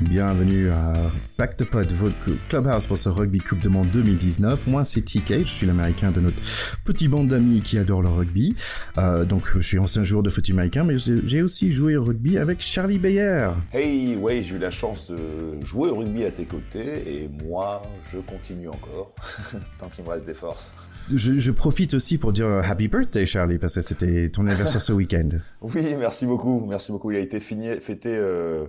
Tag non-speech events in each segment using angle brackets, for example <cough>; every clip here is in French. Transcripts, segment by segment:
Bienvenue à Back to Pod, votre clubhouse pour ce Rugby Coupe de Monde 2019. Moi, c'est TK, je suis l'américain de notre petit bande d'amis qui adore le rugby. Euh, donc, je suis ancien joueur de foot américain, mais j'ai aussi joué au rugby avec Charlie Bayer. Hey, ouais, j'ai eu la chance de jouer au rugby à tes côtés et moi, je continue encore, <laughs> tant qu'il me reste des forces. Je, profite aussi pour dire Happy Birthday, Charlie, parce que c'était ton anniversaire ce week-end. <laughs> Oui, merci beaucoup, merci beaucoup. Il a été fini, fêté. Euh,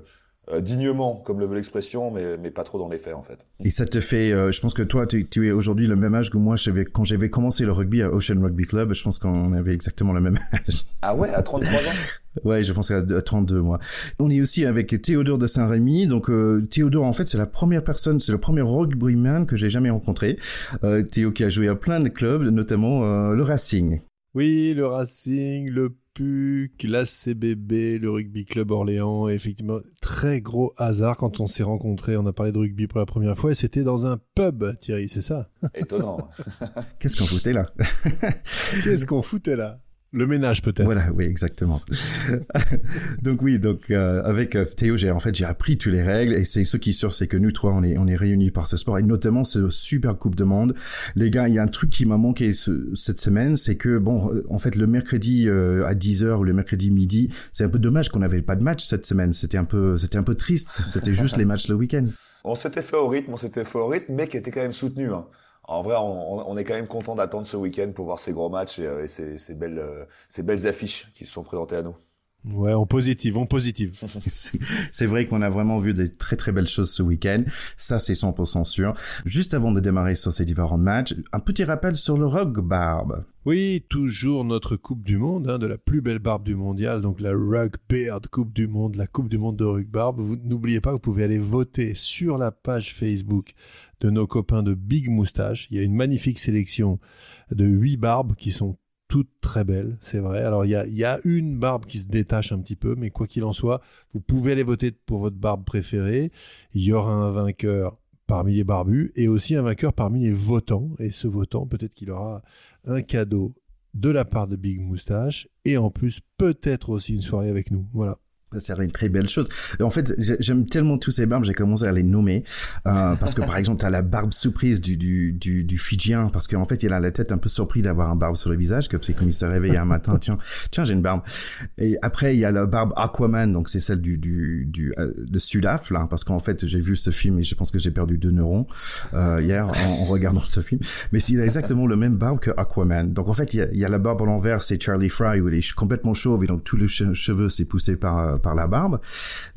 euh, dignement, comme le veut l'expression, mais, mais pas trop dans les faits en fait. Et ça te fait, euh, je pense que toi, tu, tu es aujourd'hui le même âge que moi. Quand j'avais commencé le rugby à Ocean Rugby Club, je pense qu'on avait exactement le même âge. Ah ouais, à 33 ans? Ouais, je pense à 32 moi. On est aussi avec Théodore de Saint-Rémy. Donc euh, Théodore, en fait, c'est la première personne, c'est le premier rugbyman que j'ai jamais rencontré. Théo qui a joué à plein de clubs, notamment le Racing. Oui, le Racing, le PUC, la CBB, le Rugby Club Orléans. effectivement, très gros hasard quand on s'est rencontrés. On a parlé de rugby pour la première fois et c'était dans un pub, Thierry, c'est ça? Étonnant. <laughs> Qu'est-ce qu'on foutait là? Qu'est-ce qu'on foutait là? Le ménage peut-être. Voilà, oui, exactement. <laughs> donc oui, donc euh, avec euh, Théo, j'ai en fait j'ai appris toutes les règles et c'est ce qui est sûr, c'est que nous trois on est on est réunis par ce sport et notamment ce super Coupe de Monde. Les gars, il y a un truc qui m'a manqué cette semaine, c'est que bon, euh, en fait le mercredi à 10h ou le mercredi midi, c'est un peu dommage qu'on n'avait pas de match cette semaine. C'était un peu c'était un peu triste. C'était juste les matchs le week-end. <laughs> On s'était fait au rythme, on s'était fait au rythme, mais qui était quand même soutenu. Hein en vrai, on, est quand même content d'attendre ce week-end pour voir ces gros matchs et, euh, ces, belles, euh, ces belles affiches qui se sont présentées à nous. Ouais, en positive, en positive. <laughs> c'est vrai qu'on a vraiment vu des très très belles choses ce week-end. Ça, c'est 100% sûr. Juste avant de démarrer sur ces différents matchs, un petit rappel sur le rug barbe. Oui, toujours notre Coupe du Monde, hein, de la plus belle barbe du mondial, donc la Rug Beard Coupe du Monde, la Coupe du Monde de rug barbe. Vous n'oubliez pas que vous pouvez aller voter sur la page Facebook de nos copains de Big Moustache. Il y a une magnifique sélection de huit barbes qui sont toutes très belles, c'est vrai. Alors il y a, une barbe qui se détache un petit peu, mais quoi qu'il en soit, vous pouvez aller voter pour votre barbe préférée. Il y aura un vainqueur parmi les barbus et aussi un vainqueur parmi les votants. Et ce votant, peut-être qu'il aura un cadeau de la part de Big Moustache et en plus peut-être aussi une soirée avec nous. Voilà. Ça serait une très belle chose. En fait, j'aime tellement tous ces barbes, j'ai commencé à les nommer euh, parce que par exemple, tu as la barbe surprise du du du, du Fidjien parce qu'en fait, il a la tête un peu surpris d'avoir un barbe sur le visage, comme c'est comme il s'est réveillé un matin, tiens, tiens, j'ai une barbe. Et après, il y a la barbe Aquaman, donc c'est celle du du du euh, de Sudaf là, parce qu'en fait, j'ai vu ce film et je pense que j'ai perdu deux neurones euh, hier en, regardant ce film. Mais il a exactement le même barbe que Aquaman. Donc en fait, il y a, la barbe à l'envers, c'est Charlie Fry où il est complètement chauve et donc tout le cheveu s'est poussé par par la barbe.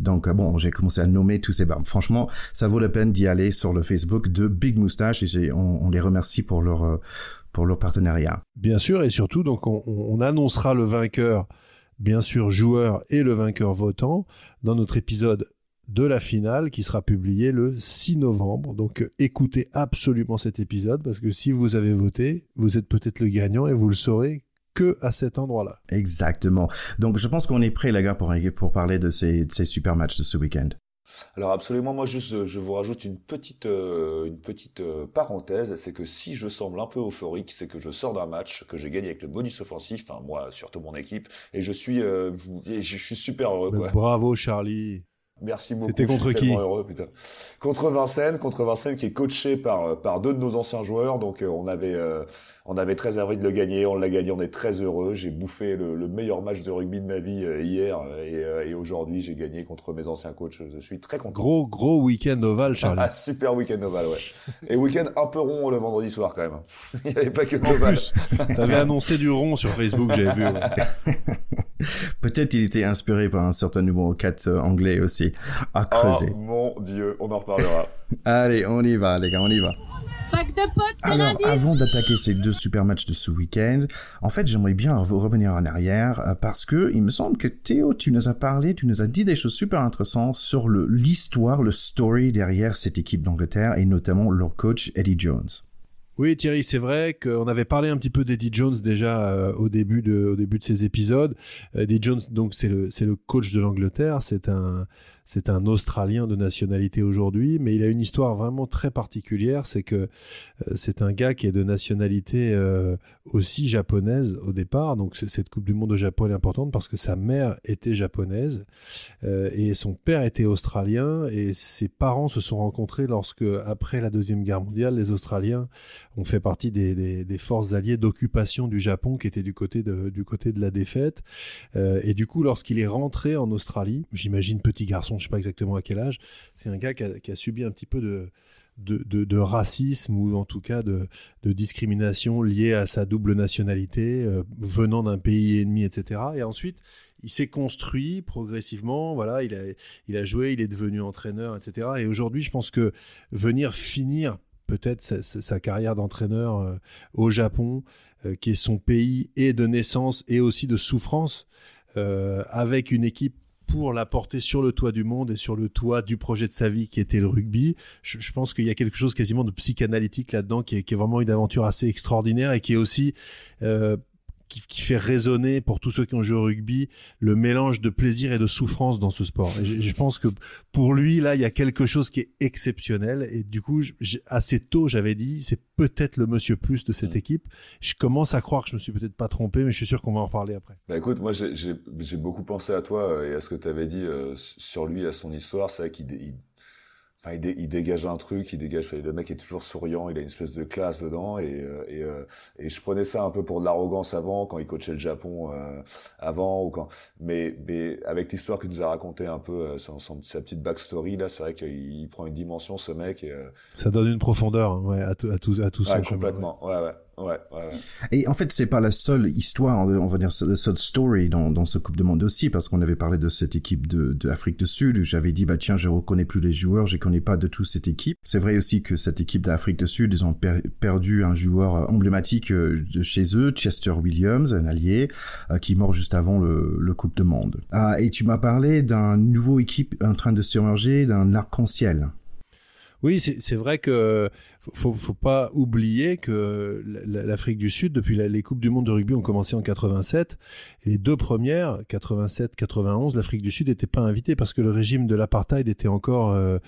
Donc euh, bon, j'ai commencé à nommer tous ces barbes. Franchement, ça vaut la peine d'y aller sur le Facebook de Big Moustache et on, les remercie pour leur euh, pour leur partenariat. Bien sûr et surtout donc on, annoncera le vainqueur bien sûr joueur et le vainqueur votant dans notre épisode de la finale qui sera publié le 6 novembre. Donc écoutez absolument cet épisode parce que si vous avez voté, vous êtes peut-être le gagnant et vous le saurez que à cet endroit-là. Exactement. Donc je pense qu'on est prêt, les gars, pour, pour parler de ces, ces super matchs de ce week-end. Alors absolument, moi juste, je vous rajoute une petite, euh, une petite euh, parenthèse, c'est que si je semble un peu euphorique, c'est que je sors d'un match que j'ai gagné avec le bonus offensif, enfin moi surtout mon équipe, et je suis, euh, je suis super heureux. Quoi. Bravo Charlie. Merci beaucoup. C'était contre qui heureux, putain. Contre Vincennes, contre Vincennes qui est coaché par par deux de nos anciens joueurs. Donc euh, on avait euh, on avait très envie de le gagner, on l'a gagné, on est très heureux. J'ai bouffé le, le, meilleur match de rugby de ma vie euh, hier et, et aujourd'hui j'ai gagné contre mes anciens coachs. Je suis très content. Gros gros week-end ovale, Charlie. Ah, super week-end ovale, ouais. Et week-end un peu rond le vendredi soir quand même. <laughs> Il n'y avait pas que l'ovale. T'avais annoncé du rond sur Facebook, j'avais vu. <laughs> <laughs> Peut-être il était inspiré par un certain numéro 4 anglais aussi à creuser. Oh mon dieu, on en reparlera. <laughs> Allez, on y va, les gars, on y va. Alors, avant d'attaquer ces deux super matchs de ce week-end, en fait, j'aimerais bien revenir en arrière euh, parce que il me semble que Théo, tu nous as parlé, tu nous as dit des choses super intéressantes sur l'histoire, le story derrière cette équipe d'Angleterre et notamment leur coach Eddie Jones. Oui, Thierry, c'est vrai qu'on avait parlé un petit peu d'Eddie Jones déjà euh, au début de au début de ces épisodes. Eddie Jones, donc c'est le c'est le coach de l'Angleterre. C'est un c'est un Australien de nationalité aujourd'hui, mais il a une histoire vraiment très particulière. C'est que euh, c'est un gars qui est de nationalité euh, aussi japonaise au départ. Donc cette Coupe du Monde au Japon est importante parce que sa mère était japonaise euh, et son père était australien et ses parents se sont rencontrés lorsque, après la Deuxième Guerre mondiale, les Australiens ont fait partie des, des, forces alliées d'occupation du Japon qui étaient du côté de, du côté de la défaite. et du coup, lorsqu'il est rentré en Australie, j'imagine petit garçon, je sais pas exactement à quel âge, c'est un gars qui a, subi un petit peu de, de, racisme ou en tout cas de, discrimination liée à sa double nationalité, euh, venant d'un pays ennemi, etc. Et ensuite, il s'est construit progressivement, voilà, il a, il a joué, il est devenu entraîneur, etc. Et aujourd'hui, je pense que venir finir peut-être sa, carrière d'entraîneur euh, au Japon, euh, qui est son pays et de naissance et aussi de souffrance, avec une équipe pour la porter sur le toit du monde et sur le toit du projet de sa vie qui était le rugby. Je, pense qu'il y a quelque chose quasiment de psychanalytique là-dedans qui est, vraiment une aventure assez extraordinaire et qui est aussi euh, qui, fait résonner pour tous ceux qui ont joué au rugby le mélange de plaisir et de souffrance dans ce sport. je, pense que pour lui, là, il y a quelque chose qui est exceptionnel. Et du coup, assez tôt, j'avais dit, c'est peut-être le monsieur plus de cette mm. équipe. Je commence à croire que je me suis peut-être pas trompé, mais je suis sûr qu'on va en reparler après. Bah écoute, moi, j'ai beaucoup pensé à toi euh, et à ce que tu avais dit euh, sur lui, à son histoire. C'est vrai qu'il il, dégage un truc, il dégage. Le mec est toujours souriant, il a une espèce de classe dedans, et, euh, et, euh, et je prenais ça un peu pour de l'arrogance avant, quand il coachait le Japon euh, avant, ou quand. Mais, mais avec l'histoire qu'il nous a raconté un peu, sa petite backstory là, c'est vrai qu'il prend une dimension ce mec. Et, ça donne une profondeur, hein, ouais, à, tout, à tout, à tout ouais, complètement, ouais, ouais. Ouais, ouais, Et en fait, c'est pas la seule histoire, on va dire, la seule story dans, dans ce Coupe de Monde aussi, parce qu'on avait parlé de cette équipe de, de Afrique du Sud, où j'avais dit, bah tiens, je reconnais plus les joueurs, je connais pas de tout cette équipe. C'est vrai aussi que cette équipe d'Afrique du Sud, ils ont perdu un joueur emblématique euh, de chez eux, Chester Williams, un allié, euh, qui est mort juste avant le, le Coupe de Monde. Ah, et tu m'as parlé d'un nouveau équipe en train de s'émerger, d'un arc-en-ciel. Oui, c'est vrai que faut, faut pas oublier que l'Afrique du Sud, depuis les Coupes du Monde de rugby ont commencé en 87, et les deux premières, 87, 91, l'Afrique du Sud n'était pas invitée parce que le régime de l'apartheid était encore, euh,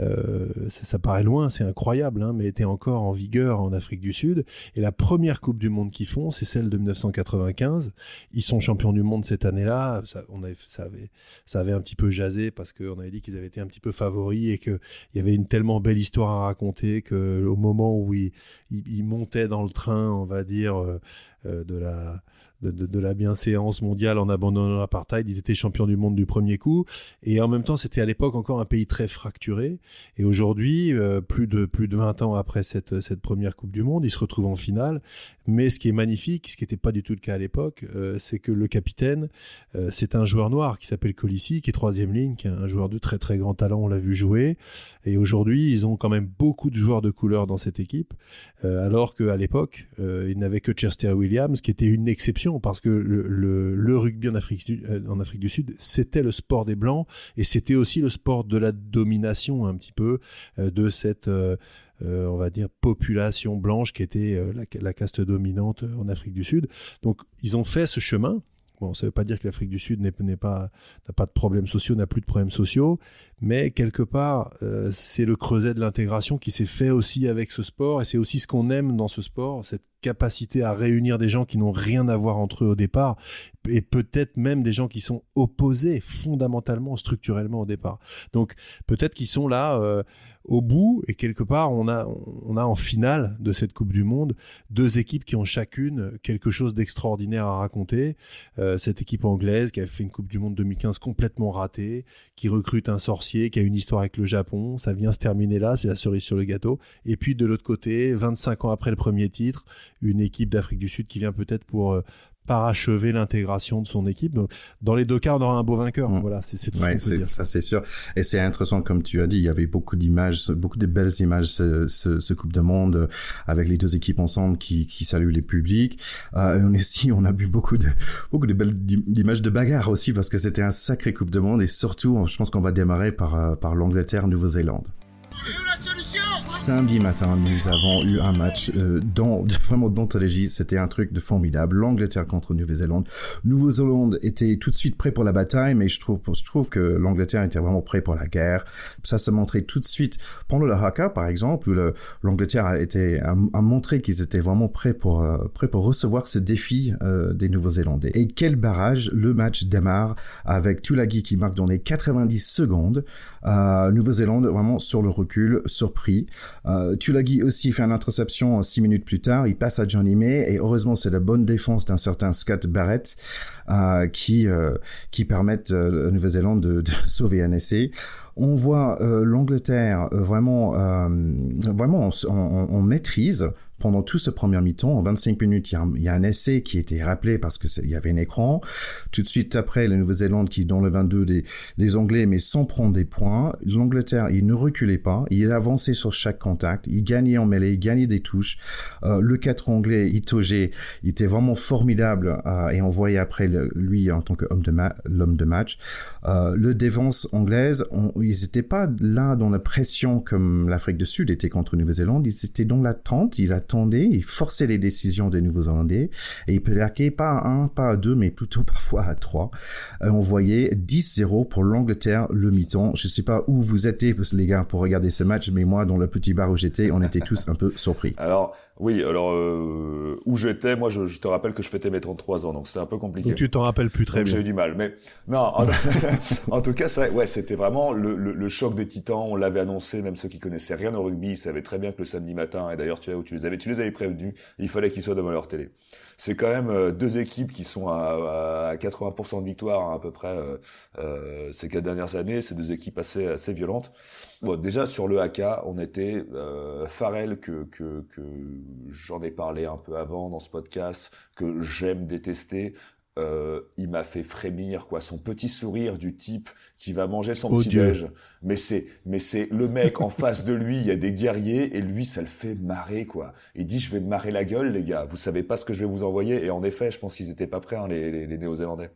euh, ça, paraît loin, c'est incroyable, hein, mais était encore en vigueur en Afrique du Sud. Et la première Coupe du Monde qu'ils font, c'est celle de 1995. Ils sont champions du monde cette année-là. Ça, avait, ça avait, ça avait un petit peu jasé parce qu'on avait dit qu'ils avaient été un petit peu favoris et qu'il y avait une tellement belle histoire à raconter que au moment où il, montait dans le train, on va dire, euh, euh, de la de, la bienséance mondiale en abandonnant l'apartheid. Ils étaient champions du monde du premier coup. Et en même temps, c'était à l'époque encore un pays très fracturé. Et aujourd'hui, euh, plus, de, plus de 20 ans après cette, cette première Coupe du Monde, ils se retrouvent en finale. Mais ce qui est magnifique, ce qui n'était pas du tout le cas à l'époque, euh, c'est que le capitaine, euh, c'est un joueur noir qui s'appelle Colissi, qui est troisième ligne, qui est un joueur de très très grand talent, on l'a vu jouer. Et aujourd'hui, ils ont quand même beaucoup de joueurs de couleur dans cette équipe, alors qu'à l'époque, ils n'avaient que Chester Williams, qui était une exception, parce que le, rugby en Afrique, en Afrique du Sud, c'était le sport des Blancs, et c'était aussi le sport de la domination un petit peu de cette euh, on va dire, population blanche qui était euh, la, caste dominante euh, en Afrique du Sud. Donc, ils ont fait ce chemin. Bon, ça ne veut pas dire que l'Afrique du Sud n'est pas, n'a pas de problèmes sociaux, n'a plus de problèmes sociaux, mais quelque part, c'est le creuset de l'intégration qui s'est fait aussi avec ce sport, et c'est aussi ce qu'on aime dans ce sport, cette capacité à réunir des gens qui n'ont rien à voir entre eux au départ, et peut-être même des gens qui sont opposés fondamentalement, structurellement au départ. Donc peut-être qu'ils sont là au bout, et quelque part, on a, on a en finale de cette Coupe du Monde deux équipes qui ont chacune quelque chose d'extraordinaire à raconter. Euh, cette équipe anglaise qui a fait une Coupe du Monde 2015 complètement ratée, qui recrute un sorcier, qui a une histoire avec le Japon, ça vient se terminer là, c'est la cerise sur le gâteau. Et puis de l'autre côté, 25 ans après le premier titre, une équipe d'Afrique du Sud qui vient peut-être pour, euh, parachever l'intégration de son équipe. Donc, dans les deux cas, on aura un beau vainqueur. Mm. Voilà, c'est tout ouais, ce Ça, c'est sûr. Et c'est intéressant, comme tu as dit, il y avait beaucoup d'images, beaucoup de belles images, ce, ce, Coupe de Monde, euh, avec les deux équipes ensemble qui, qui saluent les publics. Euh, on aussi, on a vu beaucoup de, beaucoup de belles images de bagarre aussi, parce que c'était un sacré Coupe de Monde. Et surtout, je pense qu'on va démarrer par, euh, par l'Angleterre, Nouvelle-Zélande. La solution samedi matin, nous avons eu un match euh, dans, vraiment d'anthologie. C'était un truc de formidable. L'Angleterre contre Nouvelle-Zélande. Nouvelle-Zélande était tout de suite prêt pour la bataille, mais je trouve, je trouve que l'Angleterre était vraiment prêt pour la guerre. Ça se montrait tout de suite pendant le Haka, par exemple, où l'Angleterre a été a, montré qu'ils étaient vraiment prêts pour euh, prêts pour recevoir ce défi euh, des Nouveaux-Zélandais. Et quel barrage Le match démarre avec Tulagi qui marque dans les 90 secondes. Euh, Nouvelle-Zélande vraiment sur le recul, surpris. Euh, Tulagi aussi fait une interception six minutes plus tard. Il passe à Johnny May et heureusement c'est la bonne défense d'un certain Scott Barrett euh, qui euh, qui permettent euh, à Nouvelle-Zélande de, <laughs> sauver un essai. On voit euh, l'Angleterre vraiment vraiment en, en, en maîtrise pendant tout ce premier mi-temps, en 25 minutes, il y, a un, essai qui était rappelé parce que il y avait un écran. Tout de suite après, la Nouvelle-Zélande qui dans le 22 des, Anglais, mais sans prendre des points. L'Angleterre, il ne reculait pas, il avançait sur chaque contact, il gagnait en mêlée, il gagnait des touches. Euh, le 4 anglais, Itoge, il était vraiment formidable euh, et on voyait après lui en tant qu'homme de de match. Euh, le défense anglaise, ils n'étaient pas là dans la pression comme l'Afrique du Sud était contre Nouvelle-Zélande, ils étaient dans l'attente, ils ils forçaient les décisions des Nouveaux-Zélandais et ils plaquaient pas à un, pas à deux, mais plutôt <laughs> parfois à trois. Euh, on voyait 10-0 pour l'Angleterre le mi-temps. Je sais pas où vous étiez les gars pour regarder ce match, mais moi dans le petit bar où j'étais, on était tous un peu surpris. <laughs> Alors oui, alors euh, où j'étais, moi je, je, te rappelle que je fêtais mes 33 ans, donc c'était un peu compliqué. Donc tu t'en rappelles plus très donc, bien. J'ai eu du mal, mais non. En, <laughs> en tout cas, c'est ouais, c'était vraiment le, le, le, choc des Titans. On l'avait annoncé, même ceux qui connaissaient rien au rugby, ils savaient très bien que le samedi matin, et d'ailleurs tu, tu les avais, tu les avais prévenus, il fallait qu'ils soient devant leur télé c'est quand même euh, deux équipes qui sont à, à 80% de victoire hein, à peu près euh, euh, ces quatre dernières années. C'est deux équipes assez assez violentes. Bon, déjà sur le AK, on était euh, que j'en ai parlé un peu avant dans ce podcast que j'aime détester. Euh, il m'a fait frémir quoi son petit sourire du type qui va manger son oh petit déj. Mais c'est mais c'est le mec en face de lui il y a des guerriers et lui ça le fait marrer quoi. Il dit je vais me marrer la gueule les gars. Vous savez pas ce que je vais vous envoyer. Et en effet je pense qu'ils étaient pas prêts hein, les, les, les néo-zélandais.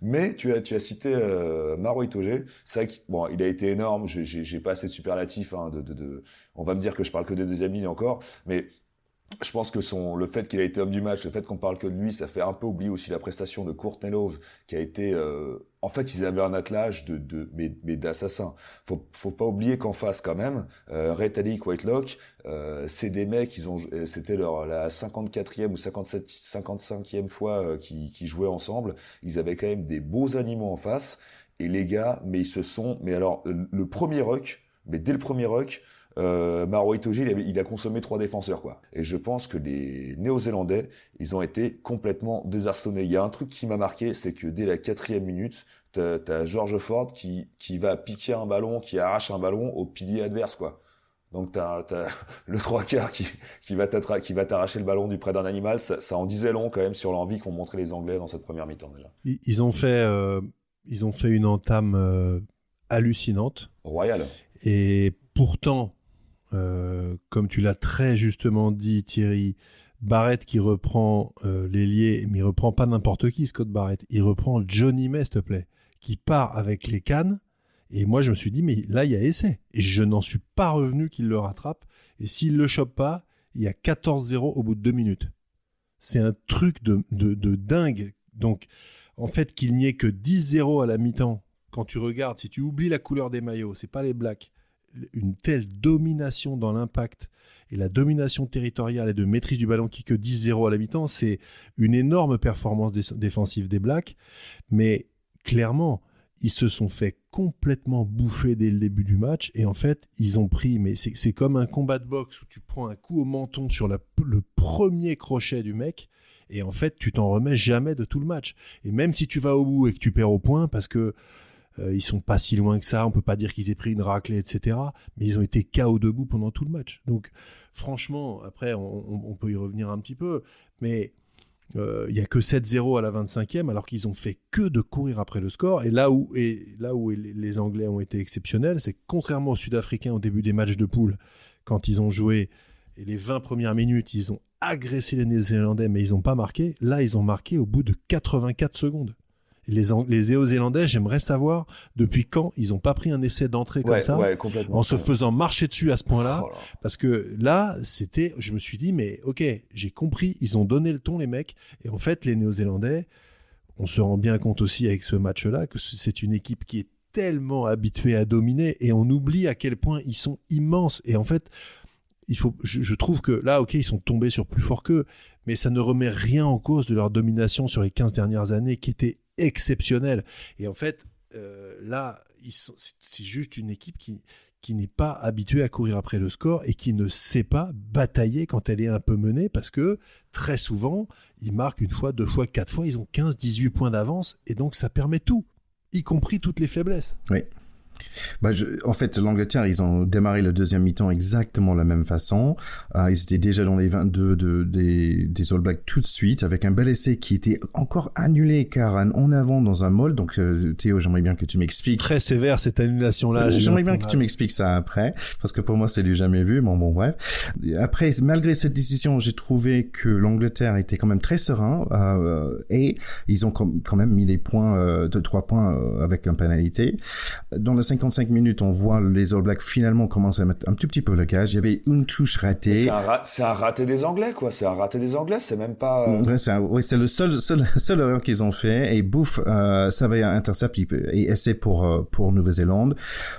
Mais tu as tu as cité euh, Maro Itoge c'est vrai bon il a été énorme. J'ai j'ai pas assez de superlatifs hein, de, de, de on va me dire que je parle que des deuxièmes lignes encore. Mais je pense que son le fait qu'il a été homme du match, le fait qu'on parle que de lui, ça fait un peu oublier aussi la prestation de Courtney Love, qui a été. Euh, en fait, ils avaient un attelage de, de mais, mais d'assassins. Faut faut pas oublier qu'en face quand même, euh, Retallick, Whitelock, euh, c'est des mecs. Ils ont c'était leur la 54e ou 57 55e fois euh, qui jouaient ensemble. Ils avaient quand même des beaux animaux en face. Et les gars, mais ils se sont. Mais alors le, le premier ruck, mais dès le premier ruck euh, Maro Itoje, il, il, a consommé trois défenseurs, quoi. Et je pense que les Néo-Zélandais, ils ont été complètement désarçonnés. Il y a un truc qui m'a marqué, c'est que dès la quatrième minute, t'as as George Ford qui, qui va piquer un ballon, qui arrache un ballon au pilier adverse, quoi. Donc t'as as <laughs> le trois quarts qui, qui va t'arracher le ballon du près d'un animal. Ça, ça, en disait long quand même sur l'envie qu'ont montré les Anglais dans cette première mi-temps déjà. Ils, ils, ont fait, euh, ils ont fait une entame euh, hallucinante. Royale. Et pourtant, euh, comme tu l'as très justement dit, Thierry, Barrett qui reprend euh, l'ailier, mais il reprend pas n'importe qui, Scott Barrett. Il reprend Johnny May, s'il te plaît, qui part avec les cannes. Et moi, je me suis dit, mais là, il y a essai. Et je n'en suis pas revenu qu'il le rattrape. Et s'il le chope pas, il y a 14-0 au bout de deux minutes. C'est un truc de, de, de dingue. Donc, en fait, qu'il n'y ait que 10-0 à la mi-temps, quand tu regardes, si tu oublies la couleur des maillots, c'est pas les blacks, une telle domination dans l'impact et la domination territoriale et de maîtrise du ballon qui que 10-0 à mi-temps, c'est une énorme performance défensive des Blacks. Mais clairement, ils se sont fait complètement bouffer dès le début du match et en fait, ils ont pris, mais c'est comme un combat de boxe où tu prends un coup au menton sur le premier crochet du mec et en fait, tu t'en remets jamais de tout le match. Et même si tu vas au bout et que tu perds au point parce que ils sont pas si loin que ça. On peut pas dire qu'ils aient pris une raclée, etc. Mais ils ont été KO debout pendant tout le match. Donc, franchement, après, on, peut y revenir un petit peu. Mais il euh, y a que 7-0 à la 25e, alors qu'ils ont fait que de courir après le score. Et là où, et là où les Anglais ont été exceptionnels, c'est contrairement aux Sud-Africains au début des matchs de poule, quand ils ont joué et les 20 premières minutes, ils ont agressé les Néo-Zélandais, mais ils n'ont pas marqué. Là, ils ont marqué au bout de 84 secondes. Les, les Néo-Zélandais, j'aimerais savoir depuis quand ils ont pas pris un essai d'entrée comme ça, en se faisant marcher dessus à ce point-là, oh parce que là, c'était, je me suis dit, mais ok, j'ai compris, ils ont donné le ton les mecs, et en fait, les Néo-Zélandais, on se rend bien compte aussi avec ce match-là que c'est une équipe qui est tellement habituée à dominer, et on oublie à quel point ils sont immenses, et en fait, il faut, je, trouve que là, ok, ils sont tombés sur plus fort qu'eux, mais ça ne remet rien en cause de leur domination sur les 15 dernières années qui était exceptionnelle. Et en fait, euh, là, c'est juste une équipe qui, qui n'est pas habituée à courir après le score et qui ne sait pas batailler quand elle est un peu menée parce que très souvent, ils marquent une fois, deux fois, quatre fois, ils ont 15, 18 points d'avance et donc ça permet tout, y compris toutes les faiblesses. Oui. Bah, en fait, l'Angleterre, ils ont démarré le deuxième mi-temps exactement de la même façon. Euh, ils étaient déjà dans les 22 de, des, des All Blacks tout de suite, avec un bel essai qui était encore annulé car en avant dans un mall. Donc, euh, Théo, j'aimerais bien que tu m'expliques. Très sévère cette annulation-là. j'aimerais bien que tu m'expliques ça après, parce que pour moi, c'est du jamais vu. Bon, bon, bref. Après, malgré cette décision, j'ai trouvé que l'Angleterre était quand même très serein euh, et ils ont quand même mis les points euh, de trois points euh, avec un pénalité. Dans le 55 minutes, on voit les All Blacks finalement commencer à mettre un tout petit peu le gage. Il y avait une touche ratée. C'est un, raté des Anglais, quoi. C'est un raté des Anglais. C'est même pas. Euh, ouais, c'est ouais, le seul, seul, <laughs> seul erreur qu'ils ont fait. Et bouf, euh, ça va intercept et essai pour euh, pour Nouvelle-Zélande.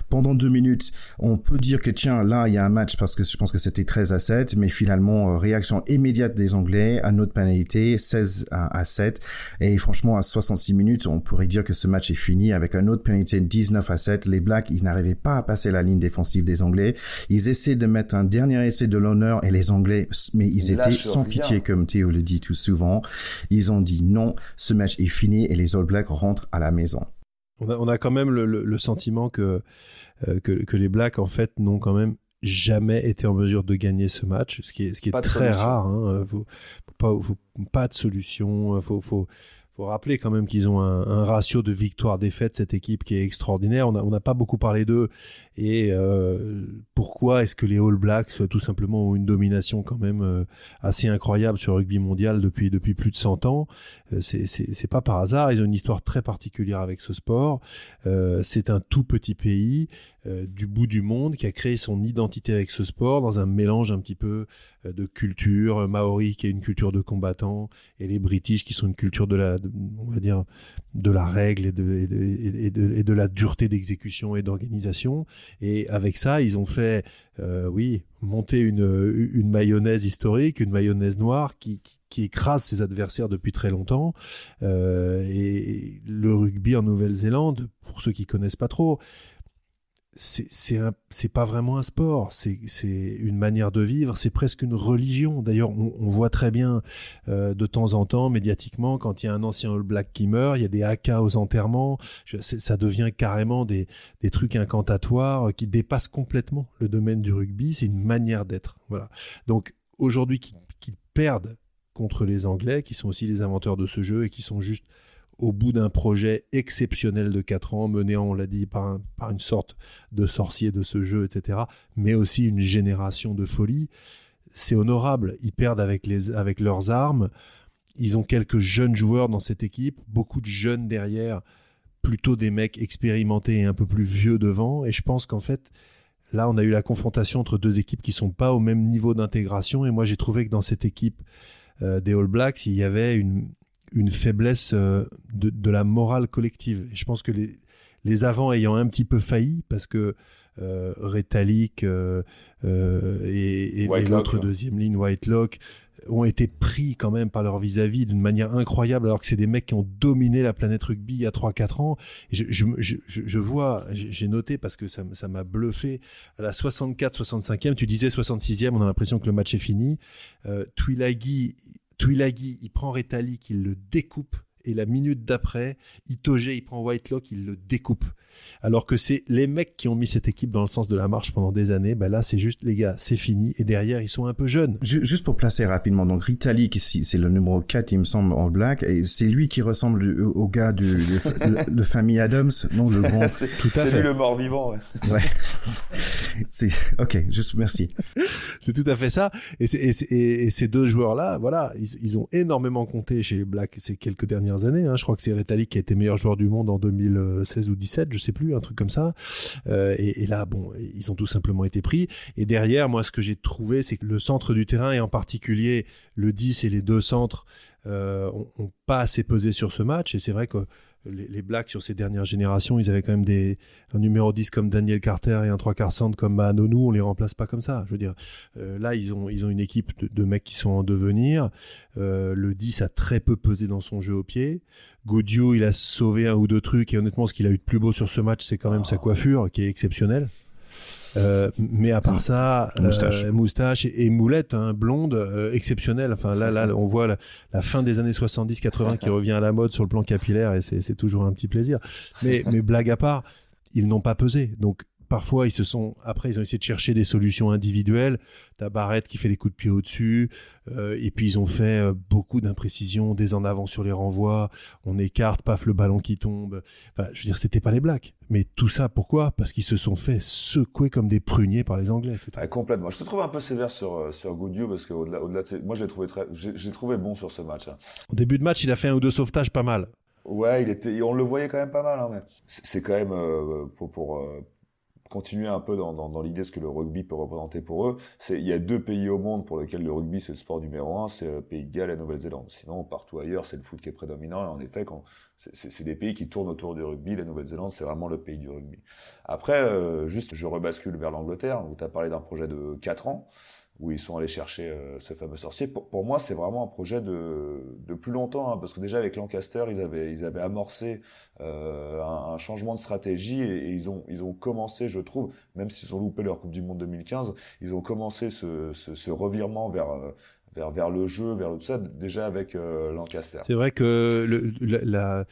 Pendant deux minutes, on peut dire que tiens, là, il y a un match parce que je pense que c'était 13 à 7, mais finalement, euh, réaction immédiate des Anglais, à notre pénalité, 16 à, à 7. Et franchement, à 66 minutes, on pourrait dire que ce match est fini avec un autre pénalité 19 à 7. Les Blacks, ils n'arrivaient pas à passer la ligne défensive des Anglais. Ils essaient de mettre un dernier essai de l'honneur et les Anglais, mais ils, étaient sans pitié, comme Théo le dit tout souvent. Ils ont dit non, ce match est fini et les All Blacks rentrent à la maison. On a, quand même le, sentiment que, euh, que, que les Blacks, en fait, n'ont quand même jamais été en mesure de gagner ce match, ce qui est, ce qui est très rare. Hein. Faut, pas, pas de solution. Faut, faut, faut rappeler quand même qu'ils ont un, ratio de victoire-défaite, cette équipe qui est extraordinaire. On n'a pas beaucoup parlé d'eux. Et euh, pourquoi est-ce que les All Blacks, tout simplement, ont une domination quand même euh, assez incroyable sur le rugby mondial depuis, depuis plus de 100 ans? Euh, C'est pas par hasard. Ils ont une histoire très particulière avec ce sport. C'est un tout petit pays du bout du monde qui a créé son identité avec ce sport dans un mélange un petit peu de culture maori qui est une culture de combattants et les british qui sont une culture de la on va dire de la règle et de, de, la dureté d'exécution et d'organisation. Et avec ça ils ont fait euh, oui monter une, une mayonnaise historique une mayonnaise noire qui, qui, écrase ses adversaires depuis très longtemps. Euh, et le rugby en Nouvelle-Zélande pour ceux qui connaissent pas trop c'est pas vraiment un sport, c'est une manière de vivre, c'est presque une religion. D'ailleurs, on, voit très bien euh, de temps en temps médiatiquement quand il y a un ancien All Black qui meurt, il y a des haka aux enterrements, ça devient carrément des des trucs incantatoires qui dépassent complètement le domaine du rugby. C'est une manière d'être, voilà. Donc aujourd'hui, qu'ils perdent contre les Anglais, qui sont aussi les inventeurs de ce jeu et qui sont juste au bout d'un projet exceptionnel de 4 ans, mené, on l'a dit, par, par, une sorte de sorcier de ce jeu, etc., mais aussi une génération de folie. C'est honorable. Ils perdent avec, les, avec leurs armes. Ils ont quelques jeunes joueurs dans cette équipe, beaucoup de jeunes derrière, plutôt des mecs expérimentés et un peu plus vieux devant. Et je pense qu'en fait, là, on a eu la confrontation entre deux équipes qui sont pas au même niveau d'intégration. Et moi, j'ai trouvé que dans cette équipe euh, des All Blacks, il y avait une, une faiblesse euh, de, de, la morale collective. Et je pense que les, les avants ayant un petit peu failli, parce que euh, Rétalic euh, euh, et, et, l'autre deuxième ligne, Whitelock, ont été pris quand même par leur vis-à-vis d'une manière incroyable, alors que c'est des mecs qui ont dominé la planète rugby il y a 3-4 ans. Et je, je, je, je vois, j'ai noté parce que ça m'a bluffé, à la 64-65e, tu disais 66e, on a l'impression que le match est fini. Euh, Twilagi Twilagi, il prend Rétalik, il le découpe, et la minute d'après, Itoge, il prend Whitelock, il le découpe. Alors que c'est les mecs qui ont mis cette équipe dans le sens de la marche pendant des années, ben là c'est juste les gars, c'est fini et derrière ils sont un peu jeunes. Juste pour placer rapidement, donc Ritalik c'est le numéro 4 il me semble en black et c'est lui qui ressemble au gars du <laughs> de, famille Adams, non le bon <laughs> tout à C'est lui le mort vivant. Ouais. ouais. <laughs> c'est OK, juste merci. c'est tout à fait ça et, et, et, ces deux joueurs là, voilà, ils, ils ont énormément compté chez les Blacks ces quelques dernières années. Hein. Je crois que c'est Retallick qui a été meilleur joueur du monde en 2016 ou 17, je sais plus, un truc comme ça. Euh, et, là, bon, ils ont tout simplement été pris. Et derrière, moi, ce que j'ai trouvé, c'est que le centre du terrain, et en particulier le 10 et les deux centres, euh, ont, pas assez pesé sur ce match. Et c'est vrai que les, les, Blacks sur ces dernières générations, ils avaient quand même des, un numéro 10 comme Daniel Carter et un 3 quarts centre comme Anonou, on les remplace pas comme ça. Je veux dire, euh, là, ils ont, ils ont une équipe de, de mecs qui sont en devenir. Euh, le 10 a très peu pesé dans son jeu au pied. Goudiou, il a sauvé un ou deux trucs et honnêtement, ce qu'il a eu de plus beau sur ce match, c'est quand même sa coiffure qui est exceptionnelle. Euh, mais à part ça, moustache, euh, moustache et, et, moulette, hein, blonde, euh, exceptionnelle. Enfin là, là, on voit la, la fin des années 70-80 qui <laughs> revient à la mode sur le plan capillaire et c'est toujours un petit plaisir. Mais, mais blague à part, ils n'ont pas pesé. Donc parfois ils se sont après ils ont essayé de chercher des solutions individuelles. T'as Barrett qui fait des coups de pied au-dessus euh, et puis ils ont fait euh, beaucoup d'imprécisions des en avant sur les renvois. On écarte paf le ballon qui tombe. Enfin je veux dire c'était pas les Blacks. Mais tout ça pourquoi? Parce qu'ils se sont fait secouer comme des pruniers par les Anglais ouais, complètement. Je te trouve un peu sévère sur euh, sur Goudiou parce que au-delà au-delà de moi j'ai trouvé très j'ai trouvé bon sur ce match hein. au début de match il a fait un ou deux sauvetages pas mal. Ouais, il était, on le voyait quand même pas mal. Hein, mais c'est quand même euh, pour pour continuer un peu dans, dans, dans l'idée de ce que le rugby peut représenter pour eux, c'est il y a deux pays au monde pour lesquels le rugby c'est le sport numéro un, c'est le Pays de Galles et la Nouvelle-Zélande. Sinon, partout ailleurs, c'est le foot qui est prédominant. Et en effet, quand c'est des pays qui tournent autour du rugby, la Nouvelle-Zélande, c'est vraiment le pays du rugby. Après, euh, juste, je rebascule vers l'Angleterre, où tu as parlé d'un projet de 4 ans où ils sont allés chercher euh, ce fameux sorcier. Pour, pour moi, c'est vraiment un projet de, de plus longtemps, hein, parce que déjà avec Lancaster, ils avaient, ils avaient amorcé euh, un, un, changement de stratégie et, ils ont, ils ont commencé, je trouve, même s'ils ont loupé leur Coupe du Monde 2015, ils ont commencé ce, ce, ce revirement vers euh, vers, vers le jeu, vers tout ça, déjà avec euh, Lancaster. C'est vrai que le, la, la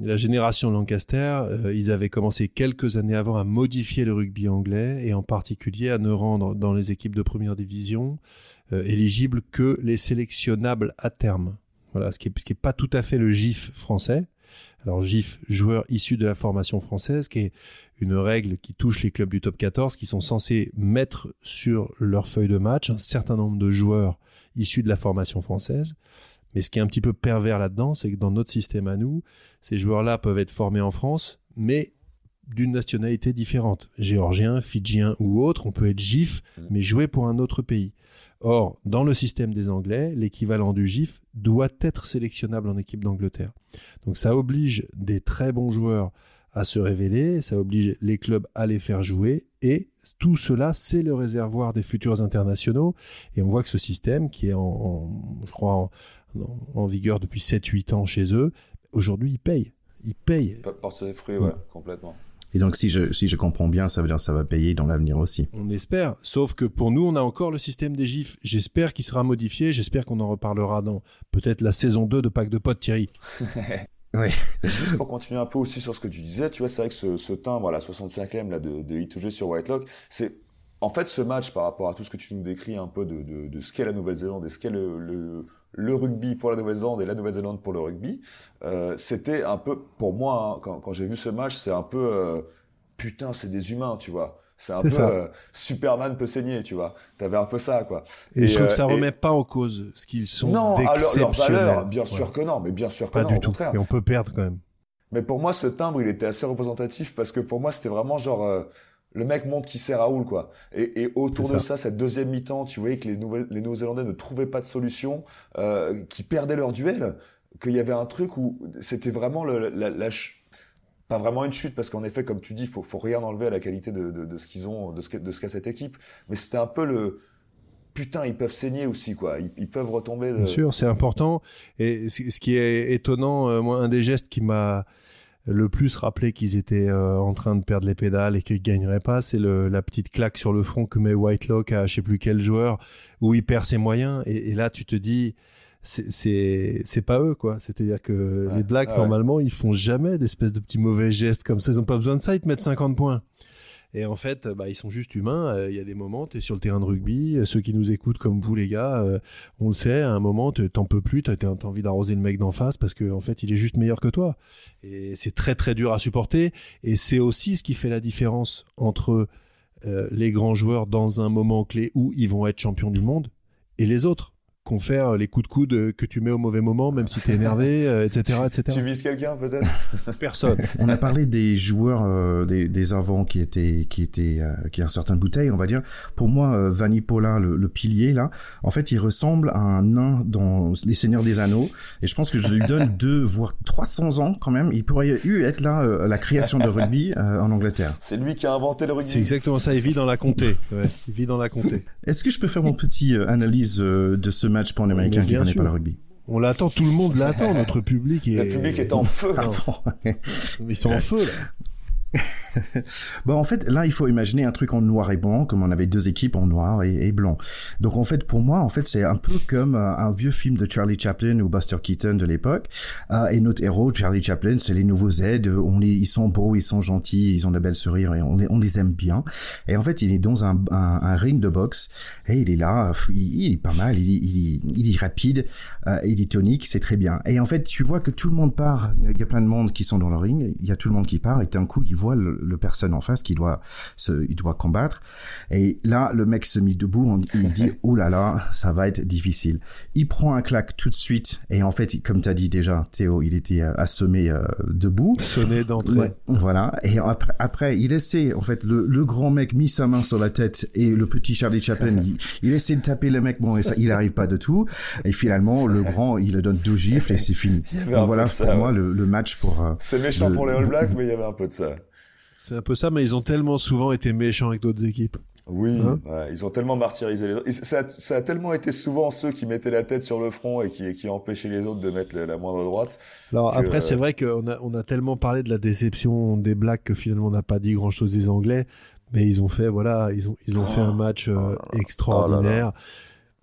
la génération Lancaster, euh, ils avaient commencé quelques années avant à modifier le rugby anglais et en particulier à ne rendre dans les équipes de première division euh, éligibles que les sélectionnables à terme. Voilà, ce qui est, ce qui est pas tout à fait le GIF français. Alors GIF, joueur issu de la formation française, qui est une règle qui touche les clubs du top 14, qui sont censés mettre sur leur feuille de match un certain nombre de joueurs issus de la formation française. Mais ce qui est un petit peu pervers là-dedans, c'est que dans notre système à nous, ces joueurs-là peuvent être formés en France, mais d'une nationalité différente. Géorgien, fidjien ou autre, on peut être GIF, mais jouer pour un autre pays. Or, dans le système des Anglais, l'équivalent du GIF doit être sélectionnable en équipe d'Angleterre. Donc ça oblige des très bons joueurs à se révéler, ça oblige les clubs à les faire jouer, et tout cela, c'est le réservoir des futurs internationaux. Et on voit que ce système, qui est en, en je crois, en, en vigueur depuis 7-8 ans chez eux, aujourd'hui ils payent. Ils payent. Porte ses fruits, ouais, complètement. Et donc, si je, si je comprends bien, ça veut dire que ça va payer dans l'avenir aussi. On espère. Sauf que pour nous, on a encore le système des gifs. J'espère qu'il sera modifié. J'espère qu'on en reparlera dans peut-être la saison 2 de Pack de Potes, Thierry. <laughs> oui. Juste pour continuer un peu aussi sur ce que tu disais, tu vois, c'est vrai que ce, ce timbre à la 65e là, de, de I2G sur Whitelock, c'est en fait, ce match, par rapport à tout ce que tu nous décris un peu de, de, de ce qu'est la Nouvelle-Zélande et ce qu'est le, le, le, rugby pour la Nouvelle-Zélande et la Nouvelle-Zélande pour le rugby, euh, c'était un peu, pour moi, hein, quand, quand j'ai vu ce match, c'est un peu, euh, putain, c'est des humains, tu vois. C'est un peu euh, Superman peut saigner, tu vois. T'avais un peu ça, quoi. Et, et je trouve que ça et... remet pas en cause ce qu'ils sont non, d'exceptionnels. leur valeur, bien sûr ouais. que non, mais bien sûr que pas non, du au tout. contraire. Et on peut perdre quand même. Mais pour moi, ce timbre, il était assez représentatif parce que pour moi, c'était vraiment genre euh, le mec montre qui sert Raoul quoi. Et, et autour de ça. cette deuxième mi-temps, tu voyais que les, Nouvelles, les Néo-Zélandais ne trouvaient pas de solution, euh, qui perdaient leur duel, qu'il y avait un truc où c'était vraiment le, la, la, pas vraiment une chute parce qu'en effet, comme tu dis, faut, faut rien enlever à la qualité de, de, de ce qu'ils ont, de ce de ce qu'a cette équipe. Mais c'était un peu le putain, ils peuvent saigner aussi, quoi. Ils, ils peuvent retomber. De... Bien sûr, c'est important. Et ce qui est étonnant, euh, moi, un des gestes qui m'a le plus rappelé qu'ils étaient euh, en train de perdre les pédales et qu'ils gagneraient pas, c'est la petite claque sur le front que met Whitelock à je sais plus quel joueur où il perd ses moyens. Et, et là, tu te dis, c'est pas eux quoi c'est à dire que ouais, les Blacks ouais. normalement ils font jamais d'espèces de petits mauvais gestes comme ça ils ont pas besoin de ça ils te mettent 50 points et en fait bah, ils sont juste humains. Il euh, y a des moments tu es sur le terrain de rugby ceux qui nous écoutent comme vous les gars euh, on le sait à un moment t'en peux plus t'as as envie d'arroser le mec d'en face parce que en fait il est juste meilleur que toi. Et c'est très très dur à supporter. Et c'est aussi ce qui fait la différence entre euh, les grands joueurs dans un moment clé où ils vont être champions du monde et les autres confère les coups de coude que tu mets au mauvais moment, même si t'es énervé, <laughs> etc., etc. Tu vises quelqu'un peut-être? Personne. <laughs> On a parlé des joueurs, des, des avants qui étaient, qui étaient, qui a certaines bouteilles, on va dire. Pour moi, Vanny Paulin, le, le, pilier là, en fait, il ressemble à un nain dans Les Seigneurs des Anneaux, et je pense que je lui donne <laughs> deux, voire 300 ans quand même. Il pourrait eu être là la création de rugby en Angleterre. C'est lui qui a inventé le rugby. C'est exactement ça. Il vit dans la comté. Ouais, il vit dans la comté. Est-ce que je peux faire mon petit analyse de ce match pour un Américain qui ne connaît pas le rugby on l'attend, tout le monde l'attend, <laughs> notre public est... Le public est en feu. <laughs> Ils sont en feu, là. <laughs> bon, en fait, là, il faut imaginer un truc en noir et blanc, comme on avait deux équipes en noir et, blanc. Donc, en fait, pour moi, en fait, c'est un peu comme euh, un vieux film de Charlie Chaplin ou Buster Keaton de l'époque. Euh, et notre héros, Charlie Chaplin, c'est les nouveaux Z. On les, ils sont beaux, ils sont gentils, ils ont de belles sourires et on les, aime bien. Et en fait, il est dans un, ring de boxe et il est là, il, est pas mal, il est rapide, euh, il est tonique, c'est très bien. Et en fait, tu vois que tout le monde part. Il y a plein de monde qui sont dans le ring. Il y a tout le monde qui part et d'un coup, il voit le, le personne en face qui doit se, il doit combattre. Et là, le mec se met debout, il dit, <laughs> oh là là, ça va être difficile. Il prend un claque tout de suite. Et en fait, comme tu as dit déjà, Théo, il était euh, assommé euh, debout. Sonné d'entrée. voilà. Et après, après, il essaie, en fait, le, le, grand mec mit sa main sur la tête et le petit Charlie Chaplin, il, essaie de taper le mec, bon, et ça, il arrive pas de tout. Et finalement, le grand, il le donne deux gifles et c'est fini. Donc voilà, pour moi, le, le, match pour... Euh, c'est méchant pour les All Blacks, mais il y avait un peu de ça. C'est un peu ça, mais ils ont tellement souvent été méchants avec d'autres équipes. Oui, hein ils ont tellement martyrisé les autres. Ça, ça, a tellement été souvent ceux qui mettaient la tête sur le front et qui, qui empêchaient les autres de mettre la, moindre droite. Alors après, c'est vrai qu'on a, on a tellement parlé de la déception des Blacks que finalement on n'a pas dit grand chose des Anglais, mais ils ont fait, voilà, ils ont, ils ont fait un match euh, oh extraordinaire.